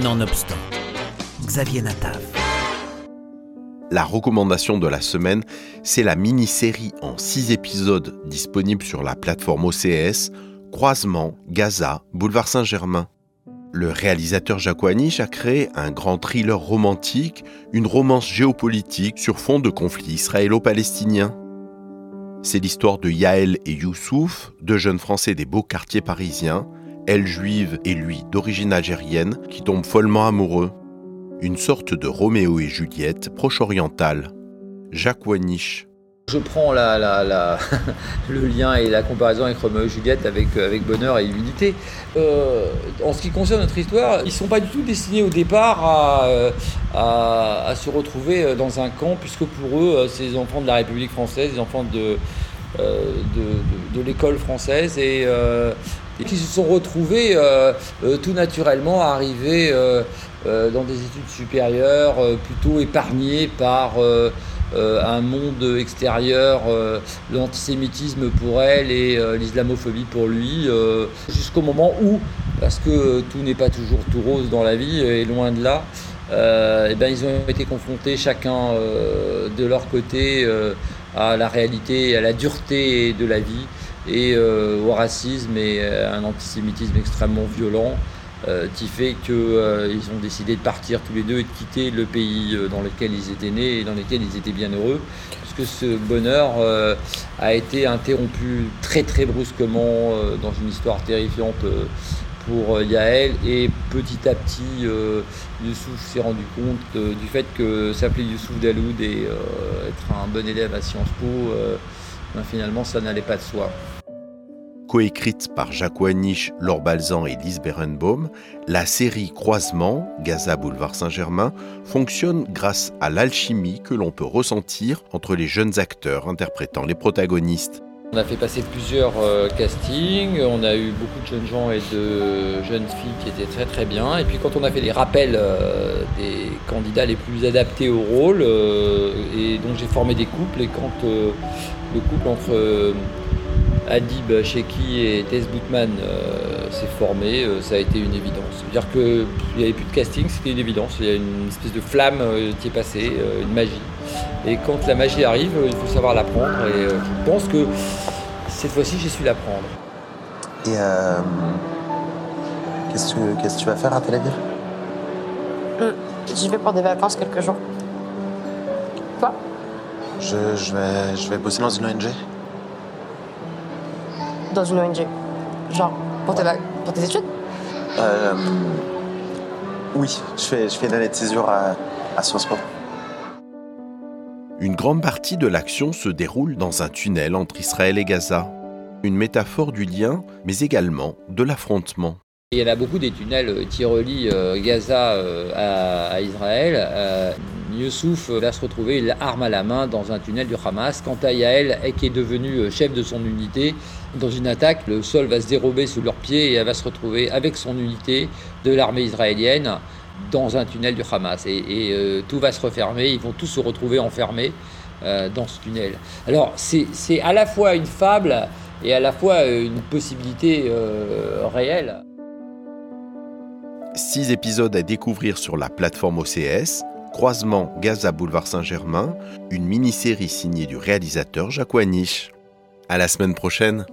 Nonobstant, Xavier Natav. La recommandation de la semaine, c'est la mini-série en 6 épisodes disponible sur la plateforme OCS, Croisement, Gaza, Boulevard Saint-Germain. Le réalisateur Jacques Anish a créé un grand thriller romantique, une romance géopolitique sur fond de conflit israélo-palestinien. C'est l'histoire de Yaël et Youssouf, deux jeunes Français des beaux quartiers parisiens, elle juive et lui d'origine algérienne, qui tombent follement amoureux. Une sorte de Roméo et Juliette proche-orientale. Jacques Wanish. Je prends la, le lien et la comparaison avec Roméo et Juliette avec, avec bonheur et humilité. Euh, en ce qui concerne notre histoire, ils ne sont pas du tout destinés au départ à, à, se retrouver dans un camp, puisque pour eux, c'est les enfants de la République française, les enfants de, euh, l'école française. Et, euh, et qui se sont retrouvés euh, euh, tout naturellement arrivés euh, dans des études supérieures, plutôt épargnés par un monde extérieur, l'antisémitisme pour elle et l'islamophobie pour lui, jusqu'au moment où, parce que tout n'est pas toujours tout rose dans la vie, et loin de là, et ben, ils ont été confrontés chacun de leur côté à la réalité, à la dureté de la vie et euh, au racisme et à un antisémitisme extrêmement violent euh, qui fait qu'ils euh, ont décidé de partir tous les deux et de quitter le pays dans lequel ils étaient nés et dans lequel ils étaient bien heureux. Puisque ce bonheur a été interrompu très très brusquement dans une histoire terrifiante pour Yaël et petit à petit Youssouf s'est rendu compte du fait que s'appeler Youssouf Daloud et être un bon élève à Sciences Po, ben finalement ça n'allait pas de soi coécrite par Jacques Wanish, Laure Balzan et Lise Berenbaum, la série Croisement, Gaza Boulevard Saint-Germain, fonctionne grâce à l'alchimie que l'on peut ressentir entre les jeunes acteurs interprétant les protagonistes. On a fait passer plusieurs euh, castings, on a eu beaucoup de jeunes gens et de jeunes filles qui étaient très très bien. Et puis quand on a fait les rappels euh, des candidats les plus adaptés au rôle, euh, et donc j'ai formé des couples, et quand le couple entre Adib Sheki et Tess Boutman euh, s'est formé, ça a été une évidence. C'est-à-dire qu'il n'y avait plus de casting, c'était une évidence. Il y a une espèce de flamme qui est passée, une magie. Et quand la magie arrive, il faut savoir la prendre. Et euh, je pense que cette fois-ci, j'ai su la prendre. Et euh, qu'est-ce que qu'est-ce que tu vas faire à Tel Aviv? Mmh. J'y vais pour des vacances quelques jours. Toi? Je, je, vais, je vais bosser dans une ONG. Dans une ONG Genre, pour, tes, pour tes études? Euh, Oui, je fais, je fais une année de césure à, à Sciences Po. Une grande partie de l'action se déroule dans un tunnel entre Israël et Gaza. Une métaphore du lien, mais également de l'affrontement. Il y a beaucoup des tunnels qui relient euh, Gaza euh, à, Israël. Euh, Youssouf va se retrouver l'arme à la main dans un tunnel du Hamas. Quant à Yael, qui est devenu chef de son unité, dans une attaque, le sol va se dérober sous leurs pieds et elle va se retrouver avec son unité de l'armée israélienne dans un tunnel du Hamas. Et, euh, tout va se refermer, ils vont tous se retrouver enfermés euh, dans ce tunnel. Alors c'est à la fois une fable et à la fois une possibilité euh, réelle. Six épisodes à découvrir sur la plateforme OCS, Croisement Gaza Boulevard Saint-Germain, une mini-série signée du réalisateur Jacques Wanish. À la semaine prochaine.